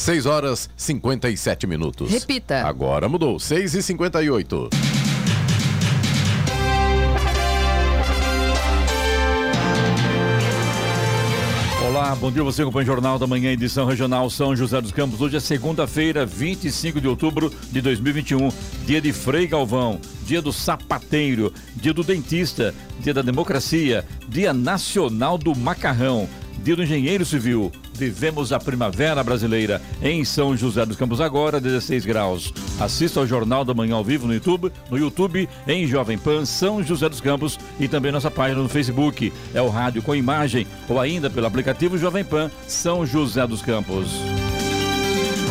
6 horas 57 minutos. Repita. Agora mudou, 6 e 58 Olá, bom dia você acompanha o Jornal da Manhã, edição regional São José dos Campos. Hoje é segunda-feira, 25 de outubro de 2021, dia de Frei Galvão, dia do sapateiro, dia do dentista, dia da democracia, dia nacional do macarrão, dia do engenheiro civil, Vivemos a primavera brasileira em São José dos Campos agora, 16 graus. Assista ao Jornal da Manhã ao vivo no YouTube, no YouTube em Jovem Pan São José dos Campos e também nossa página no Facebook. É o rádio com imagem ou ainda pelo aplicativo Jovem Pan São José dos Campos.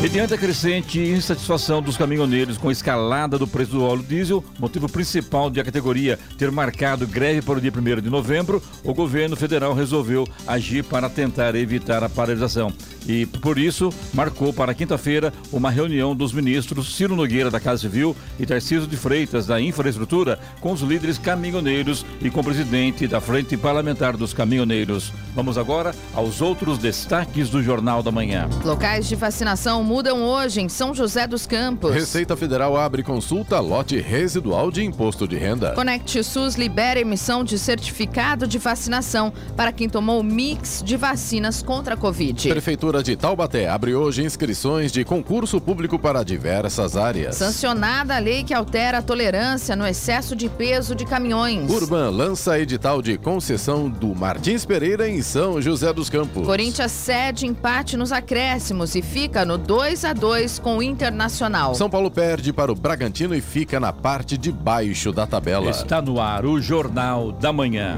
E diante da crescente insatisfação dos caminhoneiros com a escalada do preço do óleo diesel, motivo principal de a categoria ter marcado greve para o dia 1 de novembro, o governo federal resolveu agir para tentar evitar a paralisação e, por isso, marcou para quinta-feira uma reunião dos ministros Ciro Nogueira da Casa Civil e Tarcísio de Freitas da Infraestrutura com os líderes caminhoneiros e com o presidente da Frente Parlamentar dos Caminhoneiros. Vamos agora aos outros destaques do Jornal da Manhã. Locais de vacinação mudam hoje em São José dos Campos. Receita Federal abre consulta lote residual de imposto de renda. Conect SUS libera emissão de certificado de vacinação para quem tomou mix de vacinas contra a Covid. Prefeitura de Taubaté abre hoje inscrições de concurso público para diversas áreas. Sancionada a lei que altera a tolerância no excesso de peso de caminhões. Urban lança edital de concessão do Martins Pereira em São José dos Campos. Corinthians cede empate nos acréscimos e fica no 2 a 2 com o Internacional. São Paulo perde para o Bragantino e fica na parte de baixo da tabela. Está no ar o Jornal da Manhã.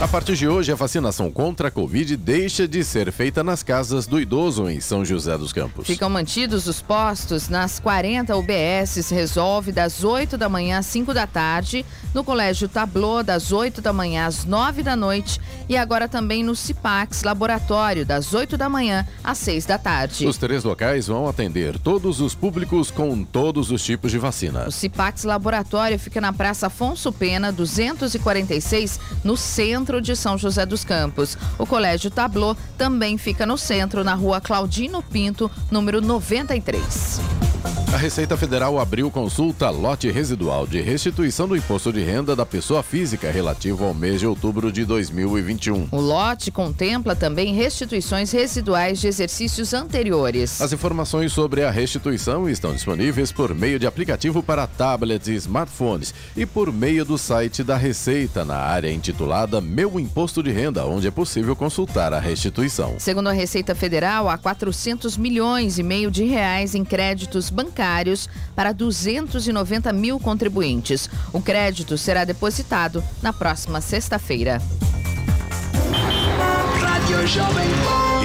A partir de hoje, a vacinação contra a Covid deixa de ser feita nas casas do idoso em São José dos Campos. Ficam mantidos os postos nas 40 UBSs Resolve das 8 da manhã às 5 da tarde, no Colégio Tablô das 8 da manhã às 9 da noite e agora também no Cipax Laboratório das 8 da manhã às 6 da tarde. Os três locais vão atender todos os públicos com todos os tipos de vacina. O Cipax Laboratório fica na Praça Afonso Pena, 246, no centro centro de São José dos Campos. O Colégio Tablô também fica no centro, na rua Claudino Pinto, número 93. A Receita Federal abriu consulta lote residual de restituição do imposto de renda da pessoa física relativo ao mês de outubro de 2021. O lote contempla também restituições residuais de exercícios anteriores. As informações sobre a restituição estão disponíveis por meio de aplicativo para tablets e smartphones e por meio do site da Receita na área intitulada Meu Imposto de Renda, onde é possível consultar a restituição. Segundo a Receita Federal, há 400 milhões e meio de reais em créditos bancários bancários para 290 mil contribuintes. O crédito será depositado na próxima sexta-feira.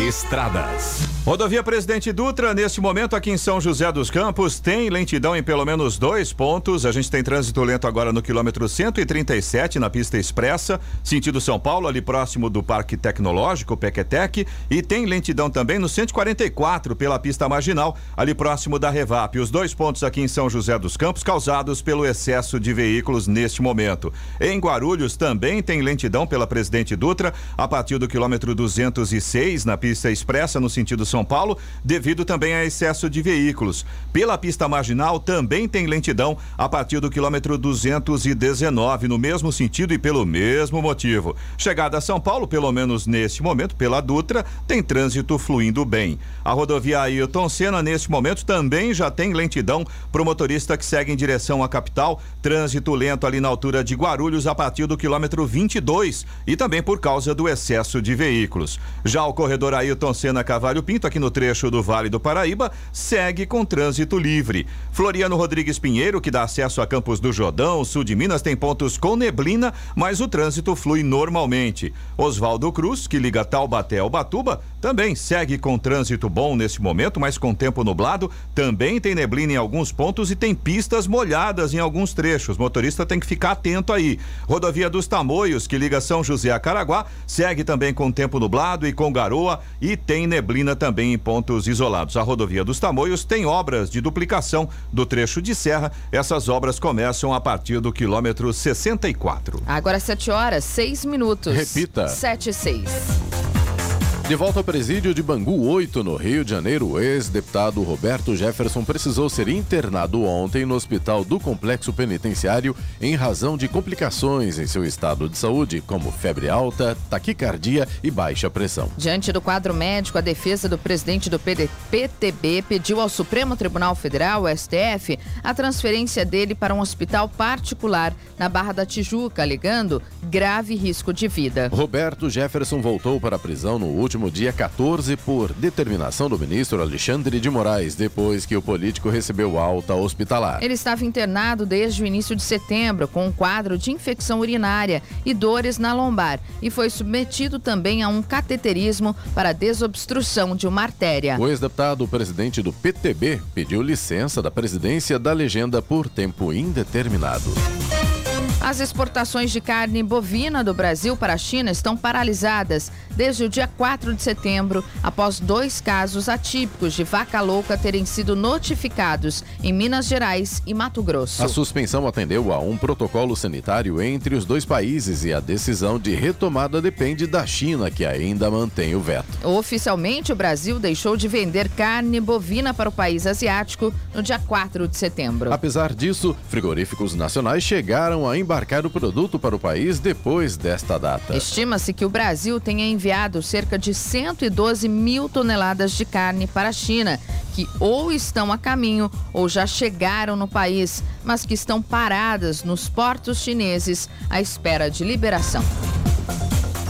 Estradas. Rodovia Presidente Dutra, neste momento aqui em São José dos Campos, tem lentidão em pelo menos dois pontos. A gente tem trânsito lento agora no quilômetro 137, na pista expressa, sentido São Paulo, ali próximo do Parque Tecnológico, Pequetec. E tem lentidão também no 144, pela pista marginal, ali próximo da Revap. Os dois pontos aqui em São José dos Campos, causados pelo excesso de veículos neste momento. Em Guarulhos também tem lentidão pela Presidente Dutra, a partir do quilômetro 206, na pista expressa, no sentido São são Paulo, devido também a excesso de veículos. Pela pista marginal também tem lentidão a partir do quilômetro 219, no mesmo sentido e pelo mesmo motivo. Chegada a São Paulo, pelo menos neste momento, pela Dutra, tem trânsito fluindo bem. A rodovia Ailton Senna, neste momento, também já tem lentidão para o motorista que segue em direção à capital. Trânsito lento ali na altura de Guarulhos a partir do quilômetro 22 e também por causa do excesso de veículos. Já o corredor Ailton Senna Cavalho Pinto aqui no trecho do Vale do Paraíba segue com trânsito livre. Floriano Rodrigues Pinheiro, que dá acesso a Campos do Jordão, sul de Minas, tem pontos com neblina, mas o trânsito flui normalmente. Oswaldo Cruz, que liga Taubaté ao Batuba, também segue com trânsito bom nesse momento, mas com tempo nublado. Também tem neblina em alguns pontos e tem pistas molhadas em alguns trechos. Motorista tem que ficar atento aí. Rodovia dos Tamoios, que liga São José a Caraguá, segue também com tempo nublado e com garoa e tem neblina também em pontos isolados. A rodovia dos Tamoios tem obras de duplicação do trecho de serra. Essas obras começam a partir do quilômetro 64. Agora 7 horas, 6 minutos. Repita. 7 e 6. De volta ao presídio de Bangu 8, no Rio de Janeiro, o ex-deputado Roberto Jefferson precisou ser internado ontem no hospital do complexo penitenciário em razão de complicações em seu estado de saúde, como febre alta, taquicardia e baixa pressão. Diante do quadro médico, a defesa do presidente do PD, PTB pediu ao Supremo Tribunal Federal, STF, a transferência dele para um hospital particular na Barra da Tijuca, alegando grave risco de vida. Roberto Jefferson voltou para a prisão no último último dia 14 por determinação do ministro Alexandre de Moraes, depois que o político recebeu alta hospitalar. Ele estava internado desde o início de setembro com um quadro de infecção urinária e dores na lombar e foi submetido também a um cateterismo para desobstrução de uma artéria. O ex-deputado presidente do PTB pediu licença da presidência da legenda por tempo indeterminado. As exportações de carne bovina do Brasil para a China estão paralisadas desde o dia 4 de setembro, após dois casos atípicos de vaca louca terem sido notificados em Minas Gerais e Mato Grosso. A suspensão atendeu a um protocolo sanitário entre os dois países e a decisão de retomada depende da China, que ainda mantém o veto. Oficialmente, o Brasil deixou de vender carne bovina para o país asiático no dia 4 de setembro. Apesar disso, frigoríficos nacionais chegaram a embarcar o produto para o país depois desta data. Estima-se que o Brasil tenha enviado cerca de 112 mil toneladas de carne para a China, que ou estão a caminho ou já chegaram no país, mas que estão paradas nos portos chineses à espera de liberação.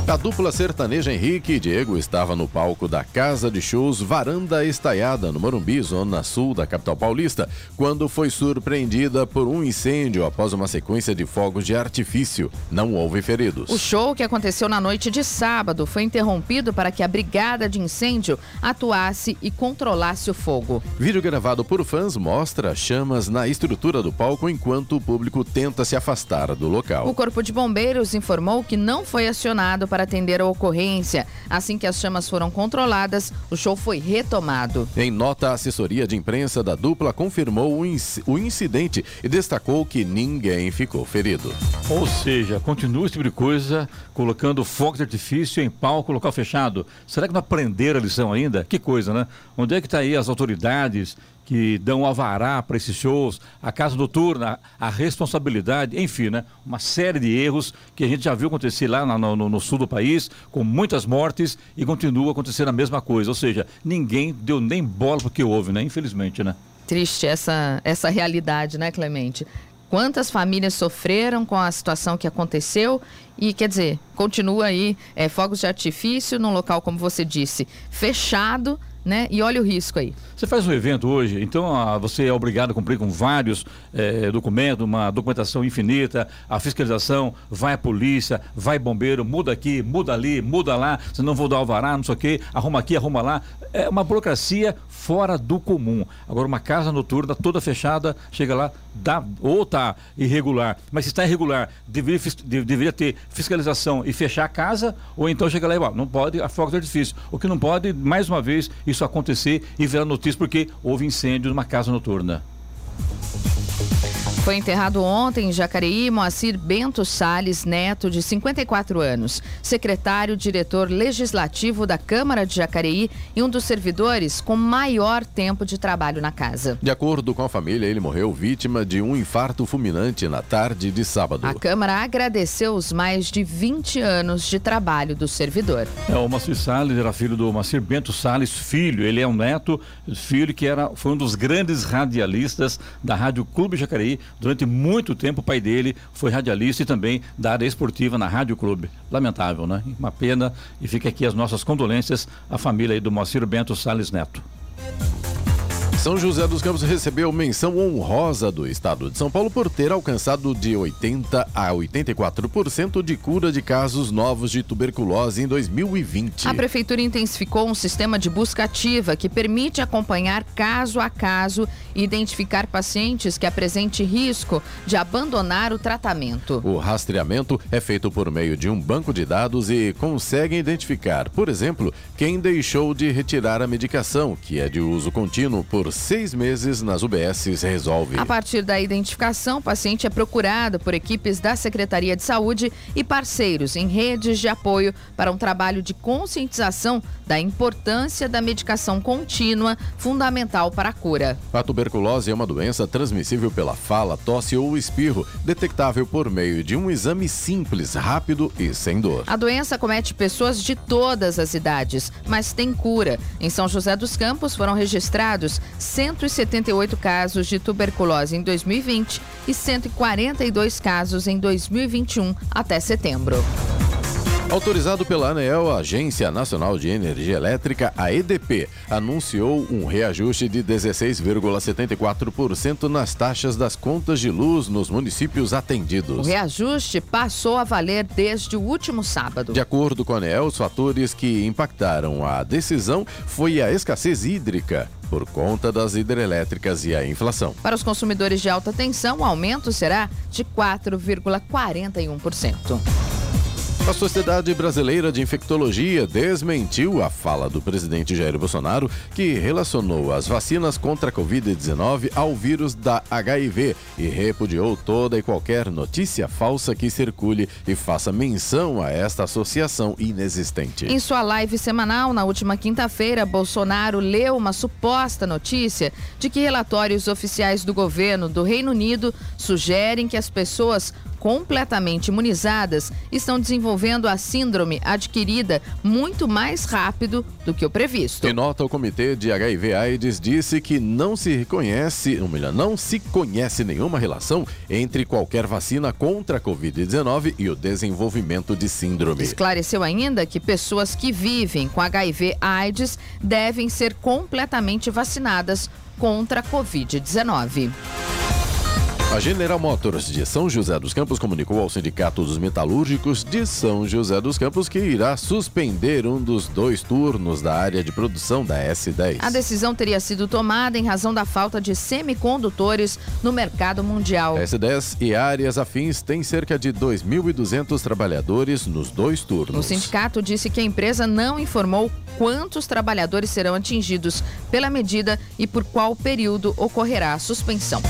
A dupla sertaneja Henrique e Diego estava no palco da Casa de Shows Varanda Estaiada, no Morumbi, zona sul da capital paulista, quando foi surpreendida por um incêndio após uma sequência de fogos de artifício. Não houve feridos. O show, que aconteceu na noite de sábado, foi interrompido para que a brigada de incêndio atuasse e controlasse o fogo. Vídeo gravado por fãs mostra chamas na estrutura do palco enquanto o público tenta se afastar do local. O Corpo de Bombeiros informou que não foi acionado para atender a ocorrência. Assim que as chamas foram controladas, o show foi retomado. Em nota, a assessoria de imprensa da dupla confirmou o, inc o incidente e destacou que ninguém ficou ferido. Ou seja, continua esse tipo de coisa, colocando fogo de artifício em palco, local fechado. Será que não aprenderam a lição ainda? Que coisa, né? Onde é que está aí as autoridades que dão alvará para esses shows, a casa noturna, a responsabilidade, enfim, né? Uma série de erros que a gente já viu acontecer lá no, no, no, sul do país, com muitas mortes e continua acontecendo a mesma coisa. Ou seja, ninguém deu nem bola porque houve, né? Infelizmente, né? Triste essa, essa realidade, né, Clemente? Quantas famílias sofreram com a situação que aconteceu e, quer dizer, continua aí é, fogos de artifício num local, como você disse, fechado, né? E olha o risco aí. Você faz um evento hoje, então ah, você é obrigado a cumprir com vários eh, documentos, uma documentação infinita, a fiscalização, vai a polícia, vai bombeiro, muda aqui, muda ali, muda lá, se não vou dar alvará, não sei o quê, arruma aqui, arruma lá. É uma burocracia fora do comum. Agora, uma casa noturna toda fechada, chega lá, dá, ou está irregular, mas se está irregular, deveria, deveria ter fiscalização e fechar a casa, ou então chega lá e, ó, não pode, a fogo de artifício. O que não pode, mais uma vez, isso acontecer e virar notícia porque houve incêndio numa casa noturna. Foi enterrado ontem em Jacareí Moacir Bento Sales Neto, de 54 anos, secretário diretor legislativo da Câmara de Jacareí e um dos servidores com maior tempo de trabalho na casa. De acordo com a família, ele morreu vítima de um infarto fulminante na tarde de sábado. A Câmara agradeceu os mais de 20 anos de trabalho do servidor. É, o Moacir Salles era filho do Moacir Bento Sales, filho. Ele é um neto, filho que era, foi um dos grandes radialistas da Rádio Clube Jacareí Durante muito tempo, o pai dele foi radialista e também da área esportiva na Rádio Clube. Lamentável, né? Uma pena e fica aqui as nossas condolências à família do Moacir Bento Sales Neto. São José dos Campos recebeu menção honrosa do Estado de São Paulo por ter alcançado de 80 a 84% de cura de casos novos de tuberculose em 2020. A prefeitura intensificou um sistema de busca ativa que permite acompanhar caso a caso e identificar pacientes que apresentem risco de abandonar o tratamento. O rastreamento é feito por meio de um banco de dados e consegue identificar, por exemplo, quem deixou de retirar a medicação, que é de uso contínuo por seis meses nas UBSs resolve. A partir da identificação, o paciente é procurado por equipes da Secretaria de Saúde e parceiros em redes de apoio para um trabalho de conscientização da importância da medicação contínua, fundamental para a cura. A tuberculose é uma doença transmissível pela fala, tosse ou espirro, detectável por meio de um exame simples, rápido e sem dor. A doença comete pessoas de todas as idades, mas tem cura. Em São José dos Campos foram registrados 178 casos de tuberculose em 2020 e 142 casos em 2021 até setembro. Autorizado pela ANEEL, a Agência Nacional de Energia Elétrica, a EDP, anunciou um reajuste de 16,74% nas taxas das contas de luz nos municípios atendidos. O reajuste passou a valer desde o último sábado. De acordo com a ANEEL, os fatores que impactaram a decisão foi a escassez hídrica, por conta das hidrelétricas e a inflação. Para os consumidores de alta tensão, o aumento será de 4,41%. A Sociedade Brasileira de Infectologia desmentiu a fala do presidente Jair Bolsonaro, que relacionou as vacinas contra a Covid-19 ao vírus da HIV e repudiou toda e qualquer notícia falsa que circule e faça menção a esta associação inexistente. Em sua live semanal, na última quinta-feira, Bolsonaro leu uma suposta notícia de que relatórios oficiais do governo do Reino Unido sugerem que as pessoas completamente imunizadas estão desenvolvendo a síndrome adquirida muito mais rápido do que o previsto. Em nota, o Comitê de HIV/AIDS disse que não se reconhece, ou melhor, não se conhece nenhuma relação entre qualquer vacina contra a Covid-19 e o desenvolvimento de síndrome. Esclareceu ainda que pessoas que vivem com HIV/AIDS devem ser completamente vacinadas contra a Covid-19. A General Motors de São José dos Campos comunicou ao Sindicato dos Metalúrgicos de São José dos Campos que irá suspender um dos dois turnos da área de produção da S10. A decisão teria sido tomada em razão da falta de semicondutores no mercado mundial. A S10 e áreas afins têm cerca de 2.200 trabalhadores nos dois turnos. O sindicato disse que a empresa não informou quantos trabalhadores serão atingidos pela medida e por qual período ocorrerá a suspensão.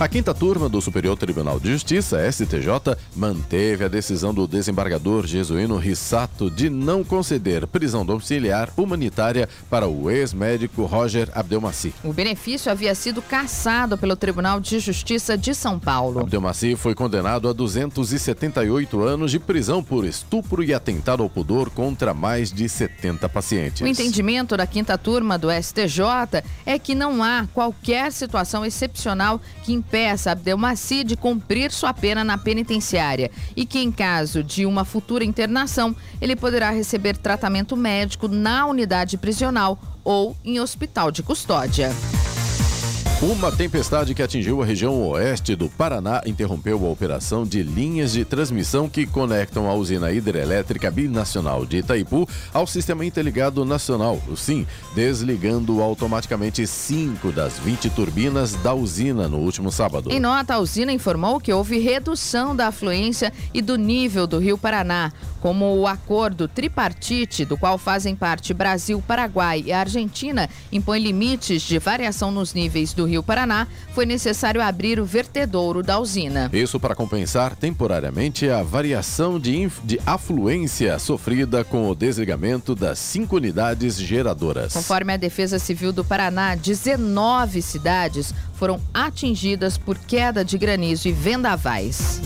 A quinta turma do Superior Tribunal de Justiça, STJ, manteve a decisão do desembargador jesuíno Rissato de não conceder prisão domiciliar humanitária para o ex-médico Roger Abdelmaci. O benefício havia sido cassado pelo Tribunal de Justiça de São Paulo. Abdelmaci foi condenado a 278 anos de prisão por estupro e atentado ao pudor contra mais de 70 pacientes. O entendimento da quinta turma do STJ é que não há qualquer situação excepcional que impeça Abdelmaci de cumprir sua pena na penitenciária e que, em caso de uma futura internação, ele poderá receber tratamento médico na unidade prisional ou em hospital de custódia. Uma tempestade que atingiu a região oeste do Paraná interrompeu a operação de linhas de transmissão que conectam a usina hidrelétrica binacional de Itaipu ao Sistema Interligado Nacional, o SIM, desligando automaticamente cinco das 20 turbinas da usina no último sábado. Em nota, a usina informou que houve redução da afluência e do nível do Rio Paraná, como o acordo tripartite, do qual fazem parte Brasil, Paraguai e Argentina, impõe limites de variação nos níveis do Rio Paraná, foi necessário abrir o vertedouro da usina. Isso para compensar temporariamente a variação de, de afluência sofrida com o desligamento das cinco unidades geradoras. Conforme a Defesa Civil do Paraná, 19 cidades foram atingidas por queda de granizo e vendavais.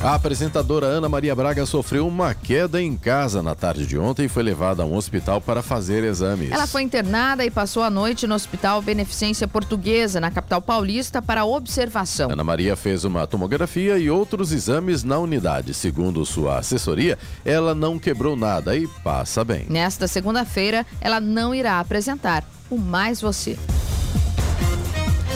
A apresentadora Ana Maria Braga sofreu uma queda em casa na tarde de ontem e foi levada a um hospital para fazer exames. Ela foi internada e passou a noite no Hospital Beneficência Portuguesa, na capital paulista, para observação. Ana Maria fez uma tomografia e outros exames na unidade. Segundo sua assessoria, ela não quebrou nada e passa bem. Nesta segunda-feira, ela não irá apresentar o Mais Você.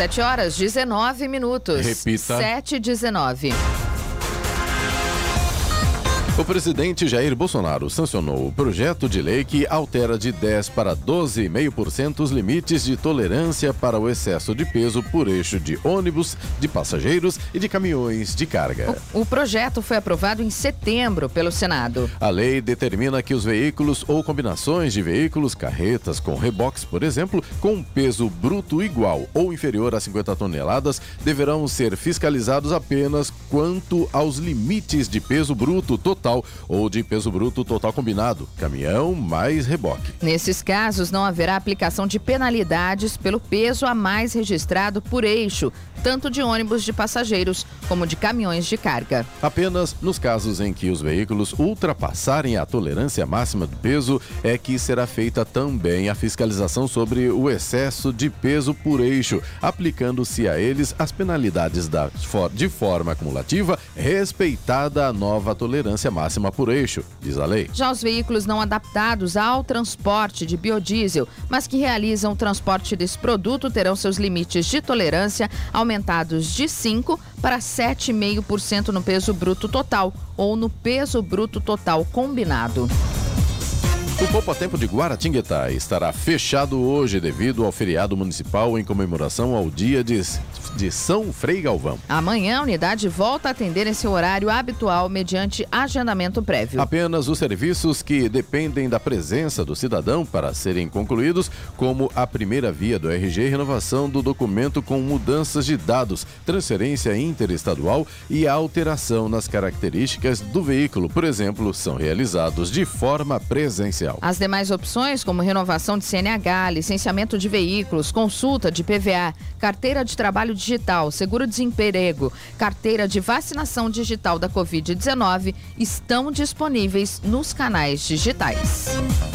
7 horas 19 minutos. Repita. 7 e 19. O presidente Jair Bolsonaro sancionou o projeto de lei que altera de 10 para 12,5% os limites de tolerância para o excesso de peso por eixo de ônibus, de passageiros e de caminhões de carga. O projeto foi aprovado em setembro pelo Senado. A lei determina que os veículos ou combinações de veículos, carretas com reboques, por exemplo, com peso bruto igual ou inferior a 50 toneladas, deverão ser fiscalizados apenas quanto aos limites de peso bruto total ou de peso bruto total combinado, caminhão mais reboque. Nesses casos, não haverá aplicação de penalidades pelo peso a mais registrado por eixo, tanto de ônibus de passageiros como de caminhões de carga. Apenas nos casos em que os veículos ultrapassarem a tolerância máxima do peso é que será feita também a fiscalização sobre o excesso de peso por eixo, aplicando-se a eles as penalidades da, de forma acumulativa, respeitada a nova tolerância máxima por eixo, diz a lei. Já os veículos não adaptados ao transporte de biodiesel, mas que realizam o transporte desse produto terão seus limites de tolerância aumentados de 5 para 7,5% no peso bruto total ou no peso bruto total combinado. O Poupa Tempo de Guaratinguetá estará fechado hoje devido ao feriado municipal em comemoração ao dia de, de São Frei Galvão. Amanhã a unidade volta a atender em seu horário habitual mediante agendamento prévio. Apenas os serviços que dependem da presença do cidadão para serem concluídos, como a primeira via do RG renovação do documento com mudanças de dados, transferência interestadual e alteração nas características do veículo, por exemplo, são realizados de forma presencial. As demais opções, como renovação de CNH, licenciamento de veículos, consulta de PVA, carteira de trabalho digital, seguro-desemprego, carteira de vacinação digital da Covid-19, estão disponíveis nos canais digitais.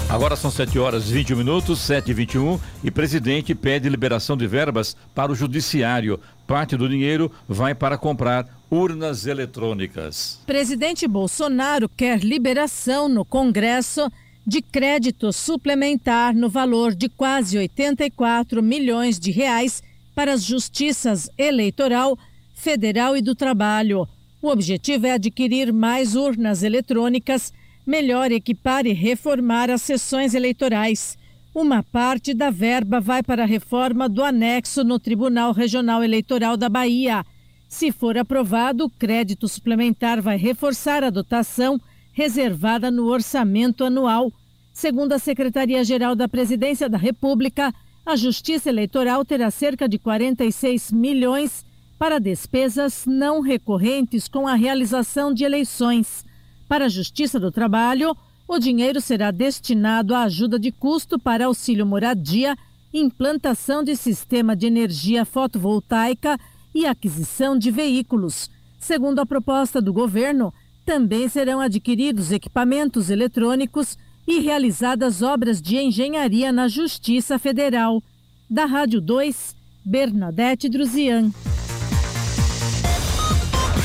Agora são 7 horas e 21 minutos, 7 e 21, e presidente pede liberação de verbas para o judiciário. Parte do dinheiro vai para comprar urnas eletrônicas. Presidente Bolsonaro quer liberação no Congresso de crédito suplementar no valor de quase 84 milhões de reais para as justiças eleitoral, federal e do trabalho. O objetivo é adquirir mais urnas eletrônicas, melhor equipar e reformar as sessões eleitorais. Uma parte da verba vai para a reforma do anexo no Tribunal Regional Eleitoral da Bahia. Se for aprovado, o crédito suplementar vai reforçar a dotação reservada no orçamento anual. Segundo a Secretaria-Geral da Presidência da República, a Justiça Eleitoral terá cerca de 46 milhões para despesas não recorrentes com a realização de eleições. Para a Justiça do Trabalho, o dinheiro será destinado à ajuda de custo para auxílio moradia, implantação de sistema de energia fotovoltaica e aquisição de veículos. Segundo a proposta do governo, também serão adquiridos equipamentos eletrônicos e realizadas obras de engenharia na Justiça Federal. Da Rádio 2, Bernadette Druzian.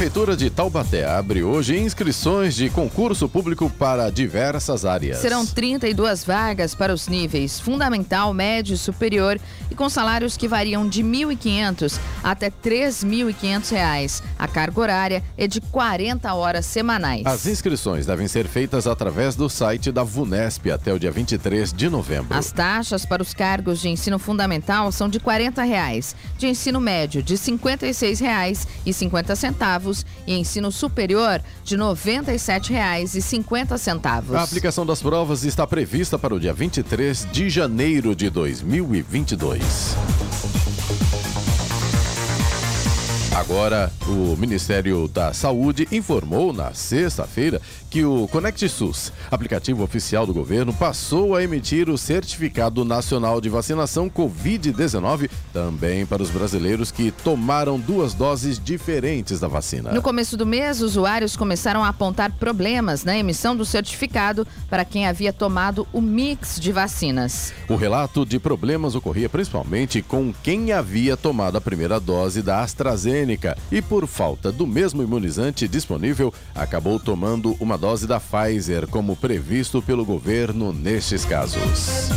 Prefeitura de Taubaté abre hoje inscrições de concurso público para diversas áreas. Serão 32 vagas para os níveis fundamental, médio e superior e com salários que variam de R$ 1.500 até 3.500 reais. A carga horária é de 40 horas semanais. As inscrições devem ser feitas através do site da VUNESP até o dia 23 de novembro. As taxas para os cargos de ensino fundamental são de 40 reais, de ensino médio de R$ 56,50 centavos e ensino superior de R$ 97,50. A aplicação das provas está prevista para o dia 23 de janeiro de 2022. Agora, o Ministério da Saúde informou na sexta-feira que o Conect SUS, aplicativo oficial do governo, passou a emitir o Certificado Nacional de Vacinação Covid-19 também para os brasileiros que tomaram duas doses diferentes da vacina. No começo do mês, usuários começaram a apontar problemas na emissão do certificado para quem havia tomado o mix de vacinas. O relato de problemas ocorria principalmente com quem havia tomado a primeira dose da AstraZeneca AstraZeneca e, por falta do mesmo imunizante disponível, acabou tomando uma dose da Pfizer, como previsto pelo governo nestes casos.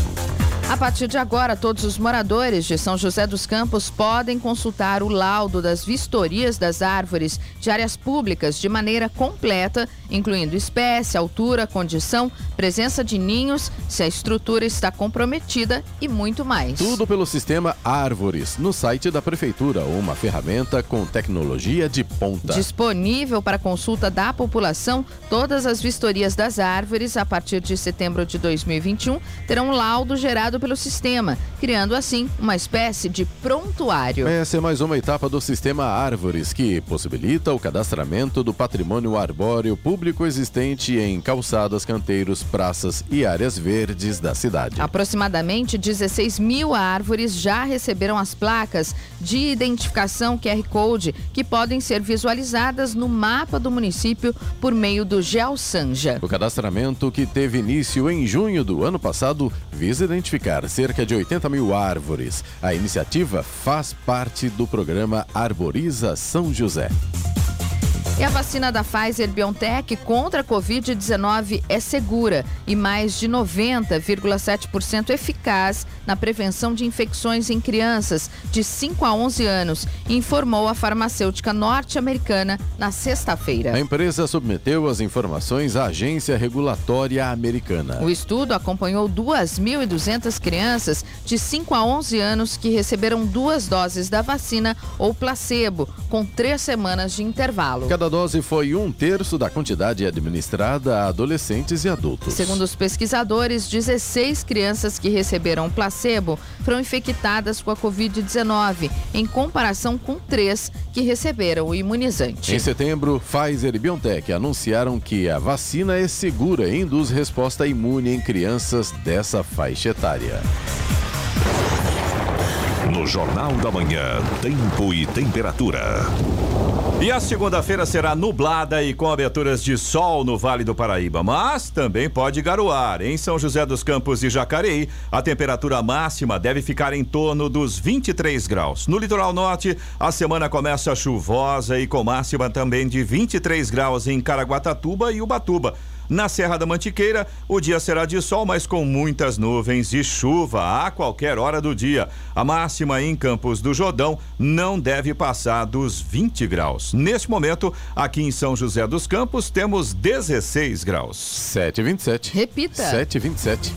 A partir de agora, todos os moradores de São José dos Campos podem consultar o laudo das vistorias das árvores de áreas públicas de maneira completa, incluindo espécie, altura, condição, presença de ninhos, se a estrutura está comprometida e muito mais. Tudo pelo sistema Árvores, no site da Prefeitura, uma ferramenta com tecnologia de ponta. Disponível para consulta da população, todas as vistorias das árvores, a partir de setembro de 2021, terão laudo gerado pelo sistema, criando assim uma espécie de prontuário. Essa é mais uma etapa do sistema Árvores, que possibilita o cadastramento do patrimônio arbóreo público existente em calçadas, canteiros, praças e áreas verdes da cidade. Aproximadamente 16 mil árvores já receberam as placas de identificação QR Code, que podem ser visualizadas no mapa do município por meio do GeoSanja. O cadastramento, que teve início em junho do ano passado, visa identificar cerca de 80 mil árvores. A iniciativa faz parte do programa Arboriza São José. E a vacina da Pfizer BioNTech contra a Covid-19 é segura e mais de 90,7% eficaz na prevenção de infecções em crianças de 5 a 11 anos, informou a farmacêutica norte-americana na sexta-feira. A empresa submeteu as informações à agência regulatória americana. O estudo acompanhou 2.200 crianças de 5 a 11 anos que receberam duas doses da vacina ou placebo, com três semanas de intervalo. Cada dose foi um terço da quantidade administrada a adolescentes e adultos. Segundo os pesquisadores, 16 crianças que receberam placebo foram infectadas com a Covid-19, em comparação com três que receberam o imunizante. Em setembro, Pfizer e BioNTech anunciaram que a vacina é segura e induz resposta imune em crianças dessa faixa etária. No Jornal da Manhã, Tempo e Temperatura. E a segunda-feira será nublada e com aberturas de sol no Vale do Paraíba, mas também pode garoar. Em São José dos Campos e Jacareí, a temperatura máxima deve ficar em torno dos 23 graus. No litoral norte, a semana começa chuvosa e com máxima também de 23 graus em Caraguatatuba e Ubatuba. Na Serra da Mantiqueira, o dia será de sol, mas com muitas nuvens e chuva a qualquer hora do dia. A máxima em Campos do Jordão não deve passar dos 20 graus. Neste momento, aqui em São José dos Campos, temos 16 graus. 7,27. Repita. 7,27.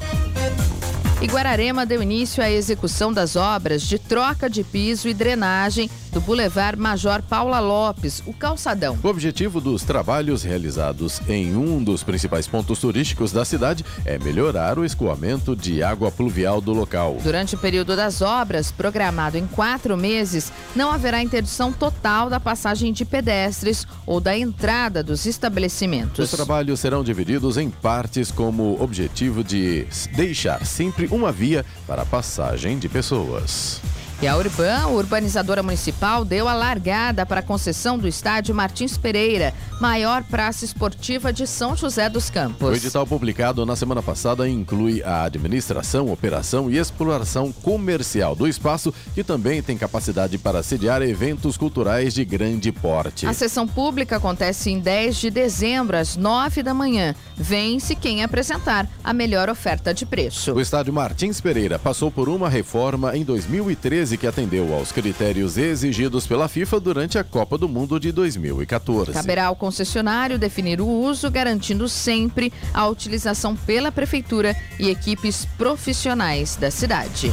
E Guararema deu início à execução das obras de troca de piso e drenagem do Boulevard Major Paula Lopes, o calçadão. O objetivo dos trabalhos realizados em um dos principais pontos turísticos da cidade é melhorar o escoamento de água pluvial do local. Durante o período das obras, programado em quatro meses, não haverá interdição total da passagem de pedestres ou da entrada dos estabelecimentos. Os trabalhos serão divididos em partes como objetivo de deixar sempre uma via para a passagem de pessoas. E a Urban, urbanizadora municipal, deu a largada para a concessão do estádio Martins Pereira maior praça esportiva de São José dos Campos. O edital publicado na semana passada inclui a administração, operação e exploração comercial do espaço, que também tem capacidade para sediar eventos culturais de grande porte. A sessão pública acontece em 10 de dezembro, às 9 da manhã. Vence quem apresentar a melhor oferta de preço. O estádio Martins Pereira passou por uma reforma em 2013 que atendeu aos critérios exigidos pela FIFA durante a Copa do Mundo de 2014. Caberá ao concessionário definir o uso, garantindo sempre a utilização pela prefeitura e equipes profissionais da cidade.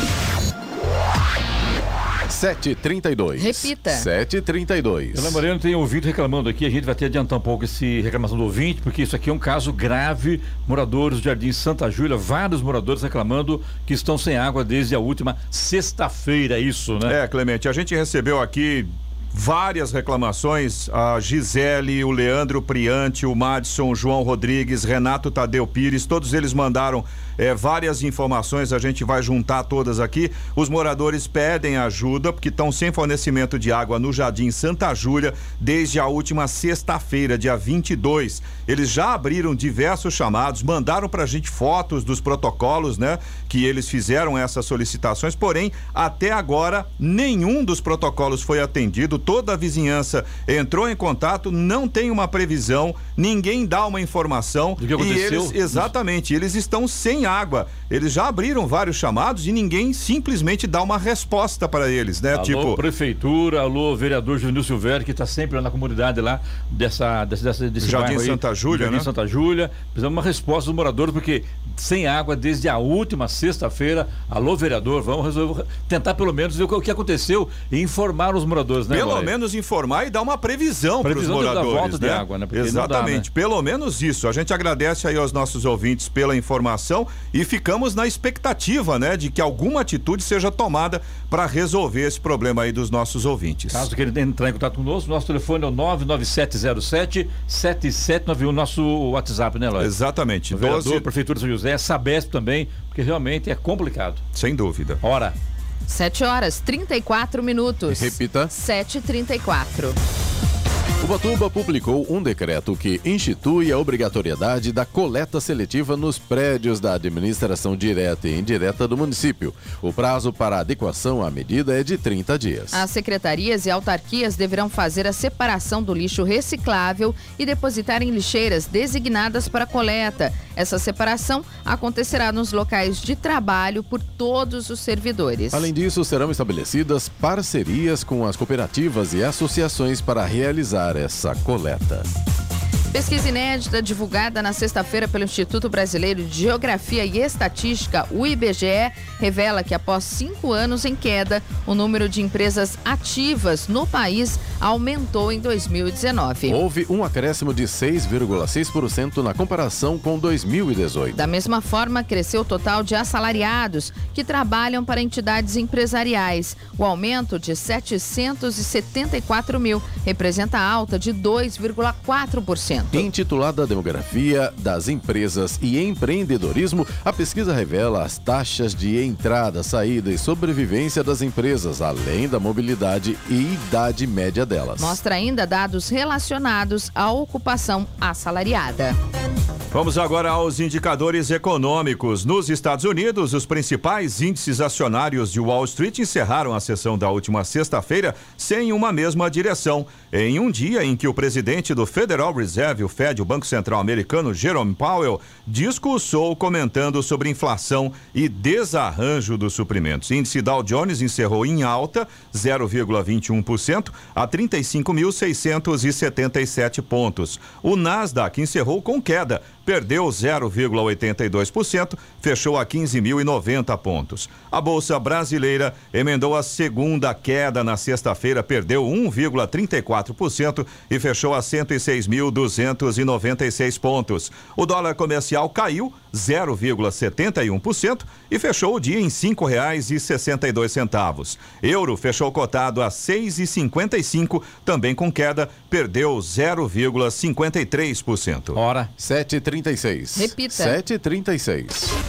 7h32. Repita. 7h32. Dona Mariana tem ouvido reclamando aqui, a gente vai ter que adiantar um pouco esse reclamação do ouvinte, porque isso aqui é um caso grave. Moradores do Jardim Santa Júlia, vários moradores reclamando que estão sem água desde a última sexta-feira, isso, né? É, Clemente, a gente recebeu aqui várias reclamações. A Gisele, o Leandro Priante, o Madison, o João Rodrigues, Renato Tadeu Pires, todos eles mandaram é, várias informações, a gente vai juntar todas aqui. Os moradores pedem ajuda porque estão sem fornecimento de água no Jardim Santa Júlia desde a última sexta-feira, dia 22. Eles já abriram diversos chamados, mandaram para a gente fotos dos protocolos, né? Que eles fizeram essas solicitações, porém, até agora, nenhum dos protocolos foi atendido, toda a vizinhança entrou em contato, não tem uma previsão, ninguém dá uma informação. Do que e aconteceu? eles, exatamente, eles estão sem água água. Eles já abriram vários chamados e ninguém simplesmente dá uma resposta para eles, né? Alô, tipo, prefeitura, alô, vereador Juvenil Silvério, que está sempre lá na comunidade lá dessa, dessa, desse Jardim bairro aí, Santa Júlia, Jardim né? Santa Júlia. Precisamos de uma resposta dos moradores, porque sem água desde a última sexta-feira. Alô, vereador, vamos resolver, tentar pelo menos ver o que- aconteceu e informar os moradores, né? Pelo menos informar e dar uma previsão, para os Previsão de- da moradores. volta de né? água, né? Porque Exatamente, dá, pelo menos isso. A gente agradece aí aos nossos ouvintes pela informação e ficamos na expectativa, né, de que alguma atitude seja tomada para resolver esse problema aí dos nossos ouvintes. Caso queira entrar em contato conosco, nosso telefone é o 99707 7791, nosso WhatsApp, né, Lóis? Exatamente. O vereador, 12, Prefeitura de São José, Sabesp também, porque realmente é complicado. sem dúvida. Ora, 7 horas 34 minutos. Repita. 7h34. Ubatuba publicou um decreto que institui a obrigatoriedade da coleta seletiva nos prédios da administração direta e indireta do município. O prazo para adequação à medida é de 30 dias. As secretarias e autarquias deverão fazer a separação do lixo reciclável e depositar em lixeiras designadas para coleta. Essa separação acontecerá nos locais de trabalho por todos os servidores. Além disso, serão estabelecidas parcerias com as cooperativas e associações para realizar essa coleta. Pesquisa inédita divulgada na sexta-feira pelo Instituto Brasileiro de Geografia e Estatística, o IBGE, revela que após cinco anos em queda, o número de empresas ativas no país aumentou em 2019. Houve um acréscimo de 6,6% na comparação com 2018. Da mesma forma, cresceu o total de assalariados que trabalham para entidades empresariais. O aumento de 774 mil representa alta de 2,4%. Intitulada Demografia das Empresas e Empreendedorismo, a pesquisa revela as taxas de entrada, saída e sobrevivência das empresas, além da mobilidade e idade média delas. Mostra ainda dados relacionados à ocupação assalariada. Vamos agora aos indicadores econômicos. Nos Estados Unidos, os principais índices acionários de Wall Street encerraram a sessão da última sexta-feira sem uma mesma direção. Em um dia em que o presidente do Federal Reserve, o Fed, o Banco Central Americano, Jerome Powell, discursou comentando sobre inflação e desarranjo dos suprimentos. Índice Dow Jones encerrou em alta, 0,21%, a 35.677 pontos. O Nasdaq encerrou com queda, perdeu 0,82%, fechou a 15.090 pontos. A Bolsa Brasileira emendou a segunda queda na sexta-feira, perdeu 1,34% e fechou a 106.296 pontos. O dólar comercial caiu 0,71% e fechou o dia em cinco reais e sessenta e dois centavos. Euro fechou cotado a seis e cinquenta e cinco, também com queda, perdeu 0,53%. Hora. 7h36. Repita. 7h36.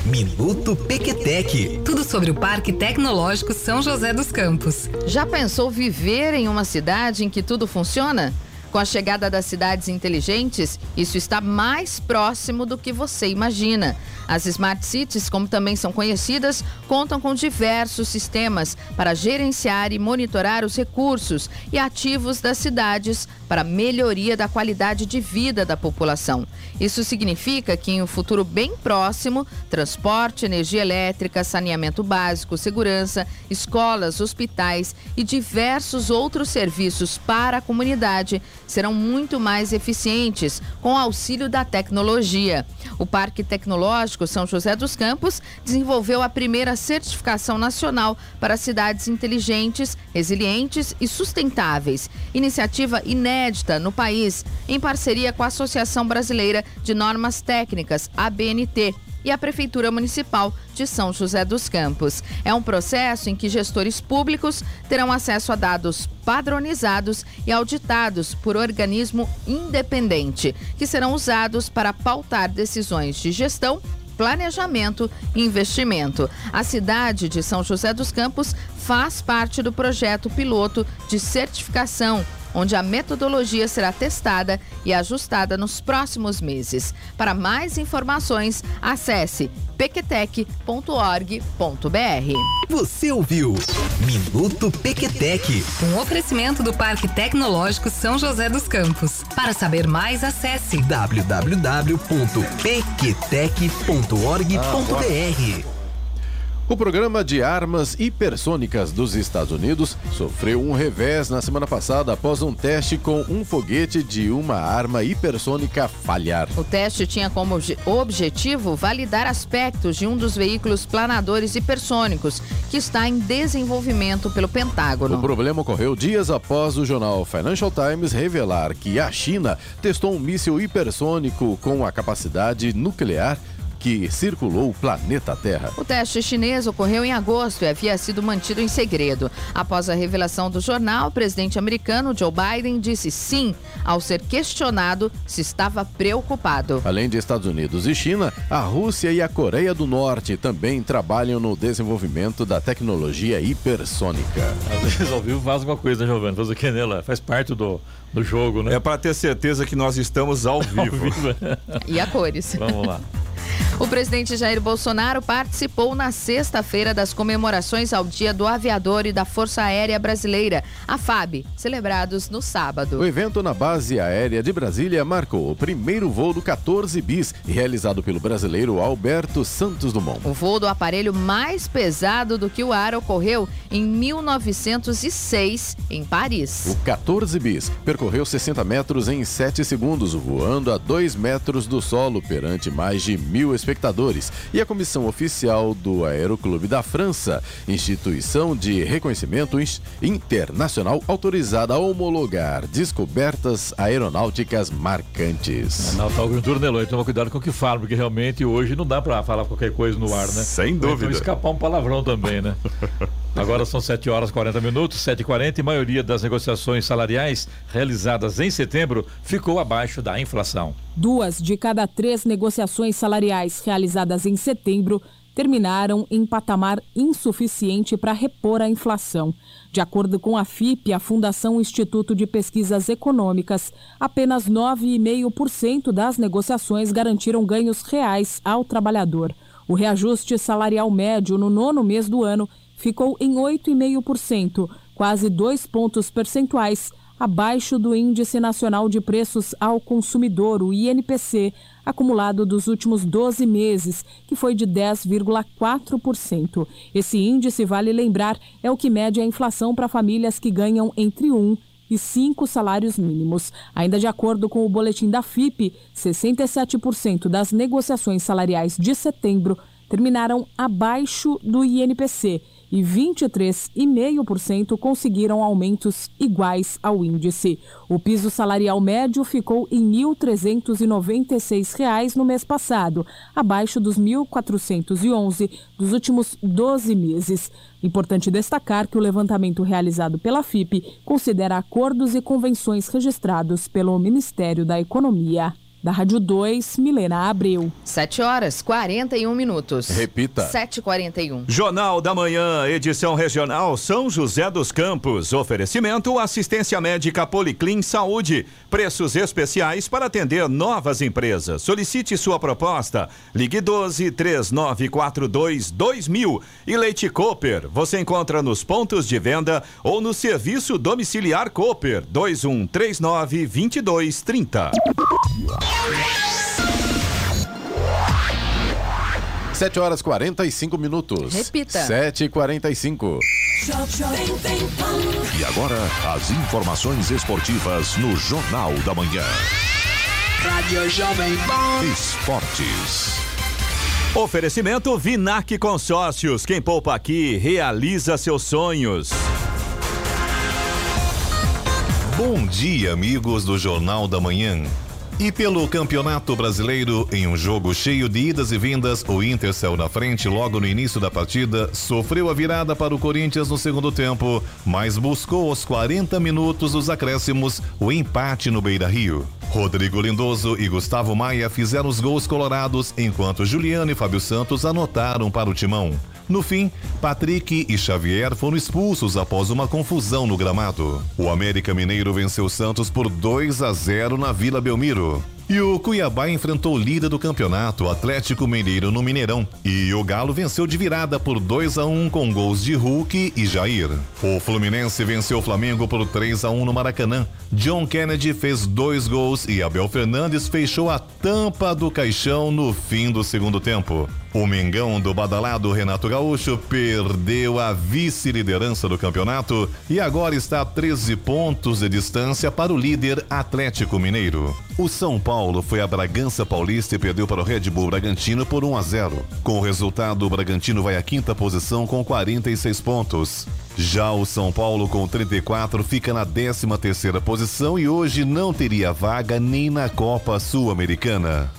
Minuto Pequetec. Tudo sobre o Parque Tecnológico São José dos Campos. Já pensou viver em uma cidade em que tudo funciona? Com a chegada das cidades inteligentes, isso está mais próximo do que você imagina. As Smart Cities, como também são conhecidas, contam com diversos sistemas para gerenciar e monitorar os recursos e ativos das cidades para melhoria da qualidade de vida da população. Isso significa que em um futuro bem próximo, transporte, energia elétrica, saneamento básico, segurança, escolas, hospitais e diversos outros serviços para a comunidade serão muito mais eficientes com auxílio da tecnologia. O Parque Tecnológico São José dos Campos desenvolveu a primeira certificação nacional para cidades inteligentes, resilientes e sustentáveis. Iniciativa inédita no país, em parceria com a Associação Brasileira de Normas Técnicas, ABNT e a Prefeitura Municipal de São José dos Campos. É um processo em que gestores públicos terão acesso a dados padronizados e auditados por organismo independente, que serão usados para pautar decisões de gestão planejamento e investimento. A cidade de São José dos Campos faz parte do projeto piloto de certificação onde a metodologia será testada e ajustada nos próximos meses. Para mais informações, acesse pequetec.org.br. Você ouviu Minuto Pequetec. Um oferecimento do Parque Tecnológico São José dos Campos. Para saber mais, acesse www.pequetec.org.br. O programa de armas hipersônicas dos Estados Unidos sofreu um revés na semana passada após um teste com um foguete de uma arma hipersônica falhar. O teste tinha como obje- objetivo validar aspectos de um dos veículos planadores hipersônicos que está em desenvolvimento pelo O Pentágono. problema ocorreu dias após o jornal Financial Times revelar que a China testou um míssil hipersônico com a capacidade nuclear que circulou o planeta Terra. O teste chinês ocorreu em agosto e havia sido mantido em segredo. Após a revelação do jornal, o presidente americano Joe Biden disse sim ao ser questionado se estava preocupado. Além de Estados Unidos e China, a Rússia e a Coreia do Norte também trabalham no desenvolvimento da tecnologia hipersônica. Às vezes ao vivo faz alguma coisa, né, Giovanni? Faz o que nela? Faz parte do, do jogo, né? É para ter certeza que nós estamos ao vivo. E a cores. Vamos lá. O presidente Jair Bolsonaro participou na sexta-feira das comemorações ao Dia do Aviador e da Força Aérea Brasileira, a FAB, celebrados no sábado. O evento na base aérea de Brasília marcou o primeiro voo do 14 bis, realizado pelo brasileiro Alberto Santos Dumont. O voo do aparelho mais pesado do que o ar ocorreu em 1906, em Paris. O 14 bis percorreu 60 metros em 7 segundos, voando a 2 metros do solo perante mais de mil espectadores. E a comissão oficial do Aeroclube da França, instituição de reconhecimento internacional autorizada a homologar descobertas aeronáuticas marcantes. Na tal conjuntura, né, Eloy? Toma cuidado com o que fala, porque realmente hoje não dá pra falar qualquer coisa no ar, né? Sem então dúvida. escapar um palavrão também, né? Agora são 7 horas e 40 minutos, 7h40, e a maioria das negociações salariais realizadas em setembro ficou abaixo da inflação. Duas de cada três negociações salariais realizadas em setembro terminaram em patamar insuficiente para repor a inflação. De acordo com a FIP, a Fundação Instituto de Pesquisas Econômicas, apenas 9,5% das negociações garantiram ganhos reais ao trabalhador. O reajuste salarial médio no nono mês do ano ficou em 8,5%, quase dois pontos percentuais abaixo do Índice Nacional de Preços ao Consumidor, o INPC, acumulado dos últimos 12 meses, que foi de 10,4%. Esse índice, vale lembrar, é o que mede a inflação para famílias que ganham entre 1 e e cinco salários mínimos. Ainda de acordo com o boletim da FIP, 67% das negociações salariais de setembro terminaram abaixo do INPC e 23,5% conseguiram aumentos iguais ao índice. O piso salarial médio ficou em R$ 1.396 no mês passado, abaixo dos R$ 1.411 dos últimos 12 meses. Importante destacar que o levantamento realizado pela FIP considera acordos e convenções registrados pelo Ministério da Economia. Da Rádio 2, Milena Abreu. 7 horas 41 minutos. Repita. 7h41. Jornal da Manhã, edição regional São José dos Campos. Oferecimento assistência médica Policlin Saúde. Preços especiais para atender novas empresas. Solicite sua proposta. Ligue 12 3942 2000. E Leite Cooper. Você encontra nos pontos de venda ou no serviço domiciliar Cooper 2139 2230. Sete horas 45 minutos. Repita. Sete e quarenta e cinco. E agora, as informações esportivas no Jornal da Manhã. Rádio Jovem Pan. Esportes. Oferecimento Vinac Consórcios. Quem poupa aqui realiza seus sonhos. Bom dia, amigos do Jornal da Manhã. E pelo Campeonato Brasileiro, em um jogo cheio de idas e vindas, o Inter saiu na frente logo no início da partida, sofreu a virada para o Corinthians no segundo tempo, mas buscou aos 40 minutos dos acréscimos o empate no Beira-Rio. Rodrigo Lindoso e Gustavo Maia fizeram os gols colorados, enquanto Juliano e Fábio Santos anotaram para o timão. No fim, Patrick e Xavier foram expulsos após uma confusão no gramado. O América Mineiro venceu Santos por 2 a 0 na Vila Belmiro. E o Cuiabá enfrentou o líder do campeonato, Atlético Mineiro, no Mineirão. E o Galo venceu de virada por 2 a 1 com gols de Hulk e Jair. O Fluminense venceu o Flamengo por 3 a 1 no Maracanã. John Kennedy fez dois gols e Abel Fernandes fechou a tampa do caixão no fim do segundo tempo. O Mengão do badalado Renato Gaúcho perdeu a vice-liderança do campeonato e agora está a 13 pontos de distância para o líder Atlético Mineiro. O São Paulo foi a Bragança Paulista e perdeu para o Red Bull Bragantino por 1 a 0. Com o resultado, o Bragantino vai à quinta posição com 46 pontos. Já o São Paulo com 34 fica na 13 terceira posição e hoje não teria vaga nem na Copa Sul-Americana.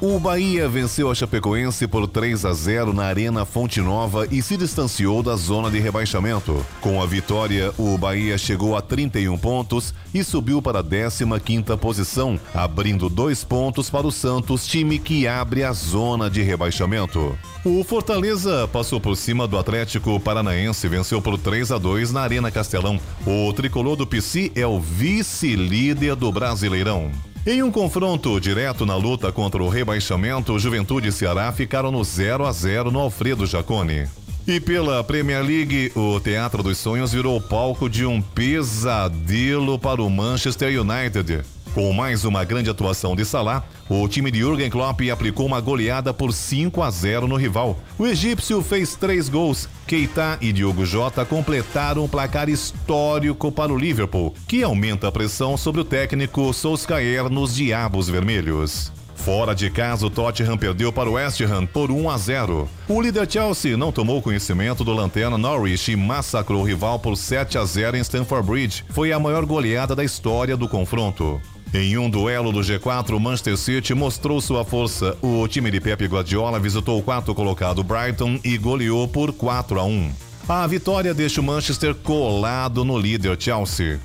O Bahia venceu a Chapecoense por 3 a 0 na Arena Fonte Nova e se distanciou da zona de rebaixamento. Com a vitória, o Bahia chegou a 31 pontos e subiu para a 15ª posição, abrindo dois pontos para o Santos, time que abre a zona de rebaixamento. O Fortaleza passou por cima do Atlético Paranaense venceu por 3 a 2 na Arena Castelão. O tricolor do PC é o vice-líder do Brasileirão. Em um confronto direto na luta contra o rebaixamento, Juventude e Ceará ficaram no 0 a 0 no Alfredo Jacone. E pela Premier League, o Teatro dos Sonhos virou palco de um pesadelo para o Manchester United. Com mais uma grande atuação de Salah, o time de Jurgen Klopp aplicou uma goleada por 5 a 0 no rival. O egípcio fez três gols. Keita e Diogo Jota completaram um placar histórico para o Liverpool, que aumenta a pressão sobre o técnico Solskjaer nos Diabos Vermelhos. Fora de casa, o Tottenham perdeu para o West Ham por 1 a 0. O líder Chelsea não tomou conhecimento do lanterna Norwich e massacrou o rival por 7 a 0 em Stamford Bridge. Foi a maior goleada da história do confronto. Em um duelo do G4, o Manchester City mostrou sua força. O time de Pep Guardiola visitou o quarto colocado Brighton e goleou por 4 a 1. A vitória deixa o Manchester colado no líder Chelsea.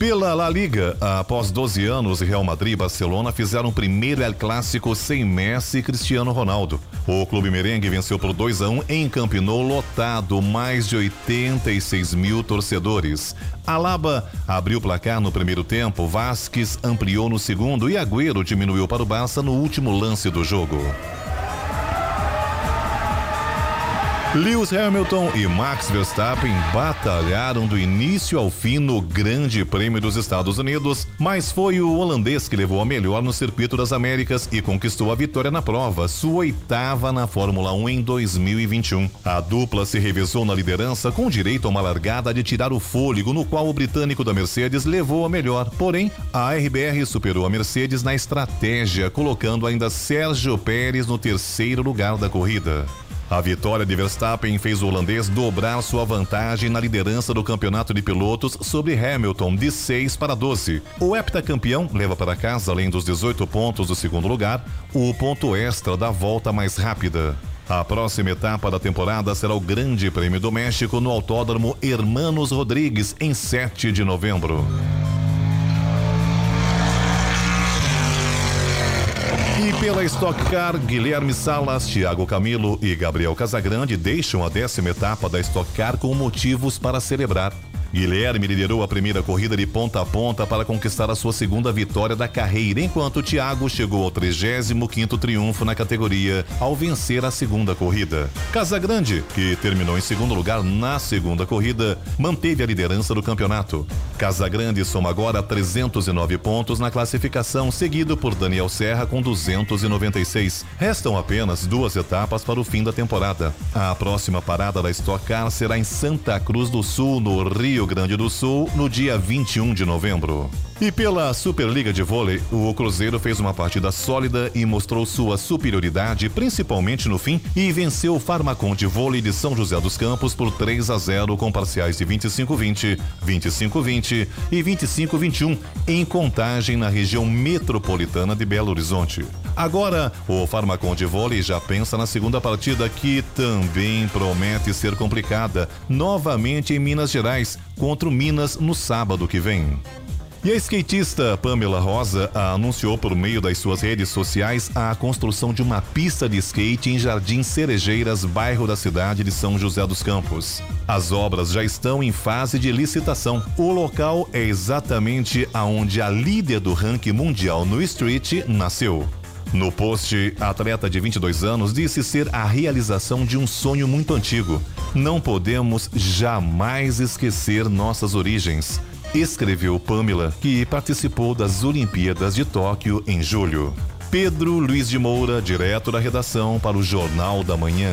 Pela La Liga, após 12 anos, Real Madrid e Barcelona fizeram o primeiro El Clássico sem Messi e Cristiano Ronaldo. O clube merengue venceu por 2 a 1 em Camp lotado, mais de 86 mil torcedores. Alaba abriu o placar no primeiro tempo, Vasquez ampliou no segundo e Agüero diminuiu para o Barça no último lance do jogo. Lewis Hamilton e Max Verstappen batalharam do início ao fim no Grande Prêmio dos Estados Unidos, mas foi o holandês que levou a melhor no Circuito das Américas e conquistou a vitória na prova, sua oitava na Fórmula 1 em 2021. A dupla se revezou na liderança com direito a uma largada de tirar o fôlego, no qual o britânico da Mercedes levou a melhor. Porém, a RBR superou a Mercedes na estratégia, colocando ainda Sérgio Pérez no terceiro lugar da corrida. A vitória de Verstappen fez o holandês dobrar sua vantagem na liderança do campeonato de pilotos sobre Hamilton, de 6 para 12. O heptacampeão leva para casa, além dos 18 pontos do segundo lugar, o ponto extra da volta mais rápida. A próxima etapa da temporada será o Grande Prêmio do México no Autódromo Hermanos Rodrigues, em 7 de novembro. E pela Stock Car, Guilherme Salas, Thiago Camilo e Gabriel Casagrande deixam a décima etapa da Stock Car com motivos para celebrar. Guilherme liderou a primeira corrida de ponta a ponta para conquistar a sua segunda vitória da carreira, enquanto Thiago chegou ao 35º triunfo na categoria ao vencer a segunda corrida. Casagrande, que terminou em segundo lugar na segunda corrida, manteve a liderança do campeonato. Casagrande soma agora 309 pontos na classificação, seguido por Daniel Serra com 296. Restam apenas duas etapas para o fim da temporada. A próxima parada da Stock Car será em Santa Cruz do Sul, no Rio Rio Grande do Sul no dia 21 de novembro. E pela Superliga de Vôlei, o Cruzeiro fez uma partida sólida e mostrou sua superioridade, principalmente no fim, e venceu o Farmacon de Vôlei de São José dos Campos por 3 a 0 com parciais de 25-20, 25-20 e 25-21 em contagem na região metropolitana de Belo Horizonte. Agora, o Farmacon de Vôlei já pensa na segunda partida que também promete ser complicada, novamente em Minas Gerais, contra o Minas no sábado que vem. E a skatista Pamela Rosa anunciou por meio das suas redes sociais a construção de uma pista de skate em Jardim Cerejeiras, bairro da cidade de São José dos Campos. As obras já estão em fase de licitação. O local é exatamente aonde a líder do ranking mundial no street nasceu. No post, a atleta de 22 anos disse ser a realização de um sonho muito antigo. Não podemos jamais esquecer nossas origens escreveu Pamela, que participou das Olimpíadas de Tóquio em julho. Pedro Luiz de Moura, direto da redação para o Jornal da Manhã.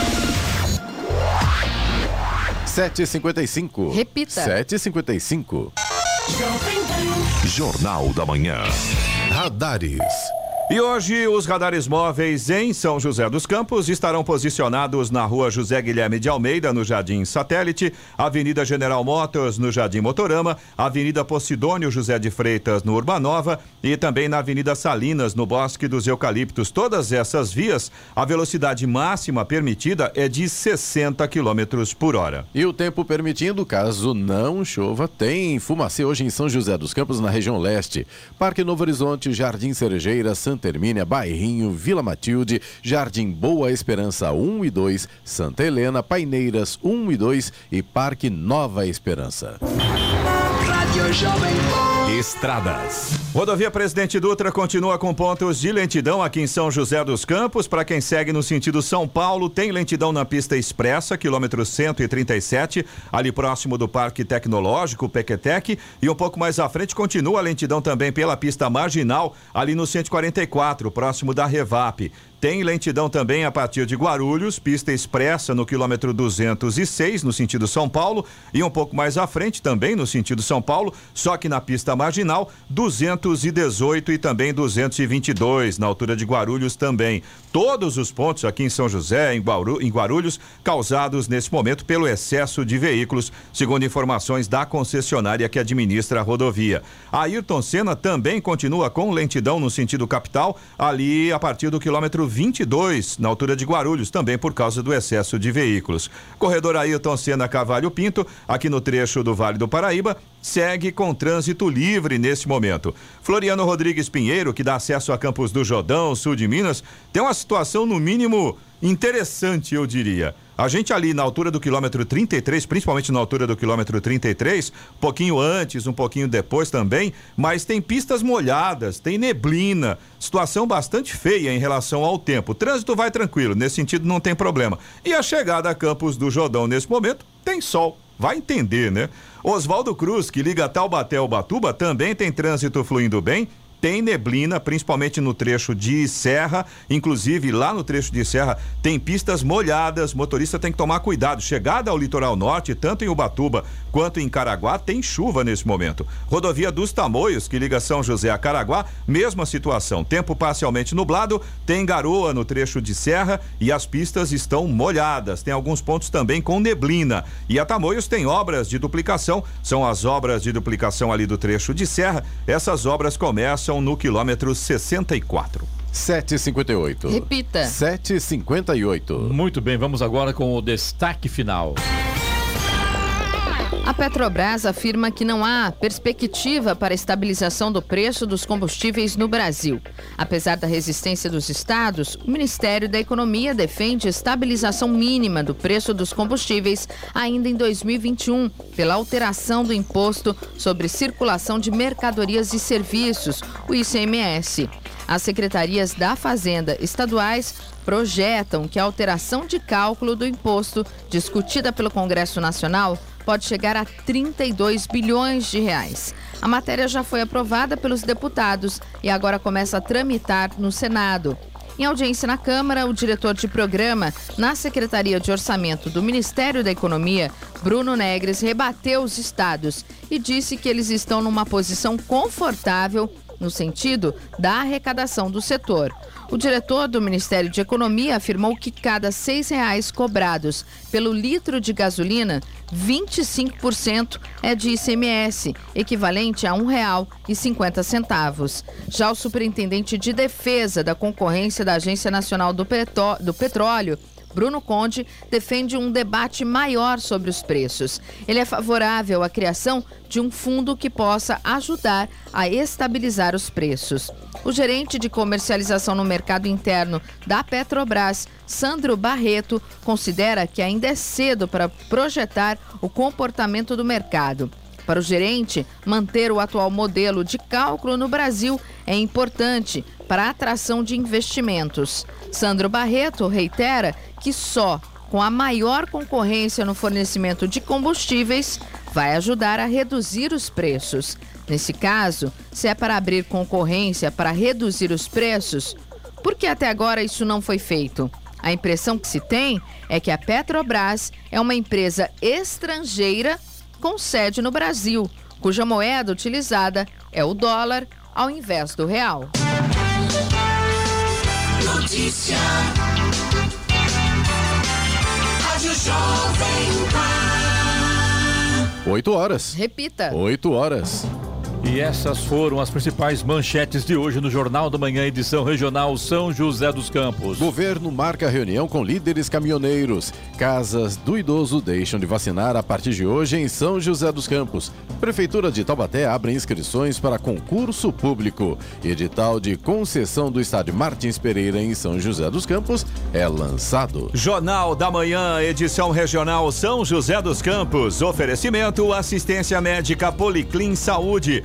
7h55. Repita. 7h55. Jornal da Manhã. Radares. E hoje os radares móveis em São José dos Campos estarão posicionados na rua José Guilherme de Almeida, no Jardim Satélite, Avenida General Motors, no Jardim Motorama, Avenida Posidônio José de Freitas, no Urbanova e também na Avenida Salinas, no Bosque dos Eucaliptos. Todas essas vias, a velocidade máxima permitida é de 60 km por hora. E o tempo permitindo, caso não chova, tem fumacê hoje em São José dos Campos, na região leste. Parque Novo Horizonte, Jardim Cerejeira, Santa Hermínia, Bairrinho, Vila Matilde, Jardim Boa Esperança 1 e 2, Santa Helena, Paineiras 1 e 2 e Parque Nova Esperança. Estradas. Rodovia Presidente Dutra continua com pontos de lentidão aqui em São José dos Campos. Para quem segue no sentido São Paulo, tem lentidão na pista expressa, quilômetro 137, ali próximo do Parque Tecnológico, Pequetec. E um pouco mais à frente continua a lentidão também pela pista marginal, ali no 144, próximo da Revap. Tem lentidão também a partir de Guarulhos, pista expressa no quilômetro 206, no sentido São Paulo, e um pouco mais à frente também no sentido São Paulo, só que na pista marginal 218 e também 222, na altura de Guarulhos também. Todos os pontos aqui em São José, em, Guarulhos, causados nesse momento pelo excesso de veículos, segundo informações da concessionária que administra a rodovia. A Ayrton Senna também continua com lentidão no sentido capital, ali a partir do quilômetro 22, na altura de Guarulhos, também por causa do excesso de veículos. Corredor Ailton Senna Cavalho Pinto, aqui no trecho do Vale do Paraíba, segue com trânsito livre neste momento. Floriano Rodrigues Pinheiro, que dá acesso a Campos do Jordão, sul de Minas, tem uma situação no mínimo interessante, eu diria. A gente ali na altura do quilômetro 33, principalmente na altura do quilômetro 33, um pouquinho antes, um pouquinho depois também, mas tem pistas molhadas, tem neblina, situação bastante feia em relação ao tempo. O trânsito vai tranquilo, nesse sentido não tem problema. E a chegada a Campos do Jordão nesse momento tem sol. Vai entender, né? Oswaldo Cruz, que liga Taubaté ao Batuba, também tem trânsito fluindo bem tem neblina, principalmente no trecho de serra, inclusive lá no trecho de serra tem pistas molhadas, motorista tem que tomar cuidado. Chegada ao litoral norte, tanto em Ubatuba quanto em Caraguá, tem chuva nesse momento. Rodovia dos Tamoios, que liga São José a Caraguá, mesma situação. Tempo parcialmente nublado, tem garoa no trecho de serra e as pistas estão molhadas. Tem alguns pontos também com neblina. E a Tamoios tem obras de duplicação, são as obras de duplicação ali do trecho de serra. Essas obras começam no quilômetro 64. 758. Repita. 758. Muito bem, vamos agora com o destaque final. A Petrobras afirma que não há perspectiva para estabilização do preço dos combustíveis no Brasil. Apesar da resistência dos estados, o Ministério da Economia defende estabilização mínima do preço dos combustíveis ainda em 2021, pela alteração do imposto sobre circulação de mercadorias e serviços, o ICMS. As secretarias da Fazenda estaduais projetam que a alteração de cálculo do imposto discutida pelo Congresso Nacional pode chegar a 32 bilhões de reais. A matéria já foi aprovada pelos deputados e agora começa a tramitar no Senado. Em audiência na Câmara, o diretor de programa na Secretaria de Orçamento do Ministério da Economia, Bruno Negres, rebateu os estados e disse que eles estão numa posição confortável no sentido da arrecadação do setor. O diretor do Ministério de Economia afirmou que cada seis reais cobrados pelo litro de gasolina, 25% é de ICMS, equivalente a R$ 1,50. Já o superintendente de defesa da concorrência da Agência Nacional do, Petó do Petróleo, Bruno Conde defende um debate maior sobre os preços. Ele é favorável à criação de um fundo que possa ajudar a estabilizar os preços. O gerente de comercialização no mercado interno da Petrobras, Sandro Barreto, considera que ainda é cedo para projetar o comportamento do mercado. Para o gerente, manter o atual modelo de cálculo no Brasil é importante para a atração de investimentos. Sandro Barreto reitera que só com a maior concorrência no fornecimento de combustíveis vai ajudar a reduzir os preços. Nesse caso, se é para abrir concorrência para reduzir os preços, por que até agora isso não foi feito? A impressão que se tem é que a Petrobras é uma empresa estrangeira com sede no Brasil, cuja moeda utilizada é o dólar ao invés do real. Notícia. Rádio Jovem Pan. 8 horas. Repita. 8 horas. E essas foram as principais manchetes de hoje no Jornal da Manhã, edição regional São José dos Campos. Governo marca reunião com líderes caminhoneiros. Casas do idoso deixam de vacinar a partir de hoje em São José dos Campos. Prefeitura de Taubaté abre inscrições para concurso público. Edital de concessão do estádio Martins Pereira em São José dos Campos é lançado. Jornal da Manhã, edição regional São José dos Campos. Oferecimento assistência médica Policlin Saúde.